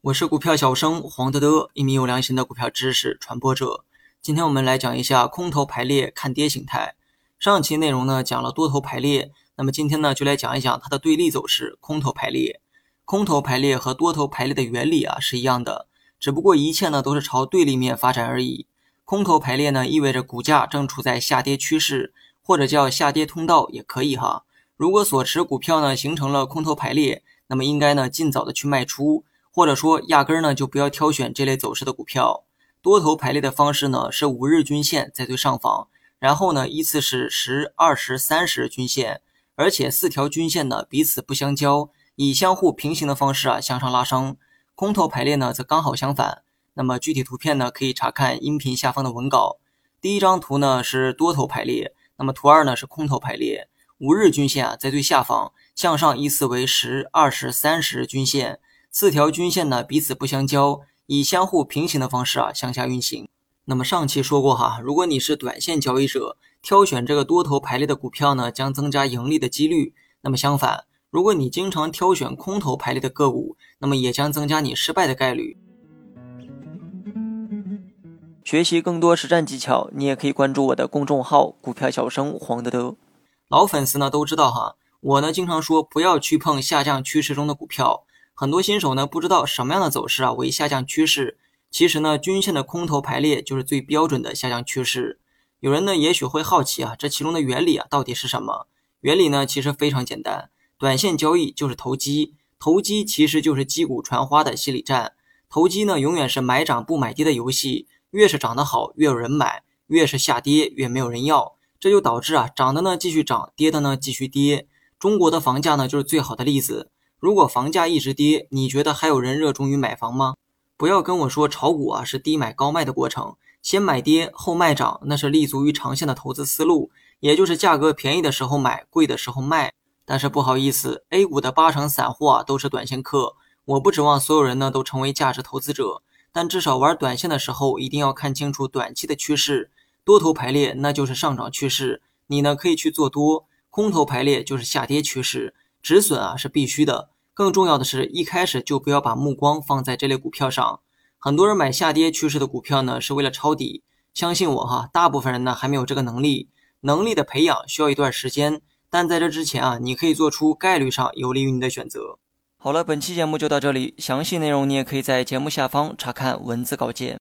我是股票小生黄德德，一名有良心的股票知识传播者。今天我们来讲一下空头排列看跌形态。上期内容呢讲了多头排列，那么今天呢就来讲一讲它的对立走势——空头排列。空头排列和多头排列的原理啊是一样的，只不过一切呢都是朝对立面发展而已。空头排列呢意味着股价正处在下跌趋势，或者叫下跌通道也可以哈。如果所持股票呢形成了空头排列，那么应该呢尽早的去卖出。或者说，压根儿呢就不要挑选这类走势的股票。多头排列的方式呢是五日均线在最上方，然后呢依次是十、二十、三十均线，而且四条均线呢彼此不相交，以相互平行的方式啊向上拉升。空头排列呢则刚好相反。那么具体图片呢可以查看音频下方的文稿。第一张图呢是多头排列，那么图二呢是空头排列。五日均线啊在最下方，向上依次为十、二十、三十均线。四条均线呢彼此不相交，以相互平行的方式啊向下运行。那么上期说过哈，如果你是短线交易者，挑选这个多头排列的股票呢，将增加盈利的几率。那么相反，如果你经常挑选空头排列的个股，那么也将增加你失败的概率。学习更多实战技巧，你也可以关注我的公众号“股票小生黄德德”。老粉丝呢都知道哈，我呢经常说不要去碰下降趋势中的股票。很多新手呢不知道什么样的走势啊为下降趋势，其实呢均线的空头排列就是最标准的下降趋势。有人呢也许会好奇啊，这其中的原理啊到底是什么？原理呢其实非常简单，短线交易就是投机，投机其实就是击鼓传花的心理战。投机呢永远是买涨不买跌的游戏，越是涨得好越有人买，越是下跌越没有人要，这就导致啊涨的呢继续涨，跌的呢继续跌。中国的房价呢就是最好的例子。如果房价一直跌，你觉得还有人热衷于买房吗？不要跟我说炒股啊是低买高卖的过程，先买跌后卖涨，那是立足于长线的投资思路，也就是价格便宜的时候买，贵的时候卖。但是不好意思，A 股的八成散户啊都是短线客，我不指望所有人呢都成为价值投资者，但至少玩短线的时候一定要看清楚短期的趋势。多头排列那就是上涨趋势，你呢可以去做多；空头排列就是下跌趋势，止损啊是必须的。更重要的是一开始就不要把目光放在这类股票上。很多人买下跌趋势的股票呢，是为了抄底。相信我哈，大部分人呢还没有这个能力。能力的培养需要一段时间，但在这之前啊，你可以做出概率上有利于你的选择。好了，本期节目就到这里，详细内容你也可以在节目下方查看文字稿件。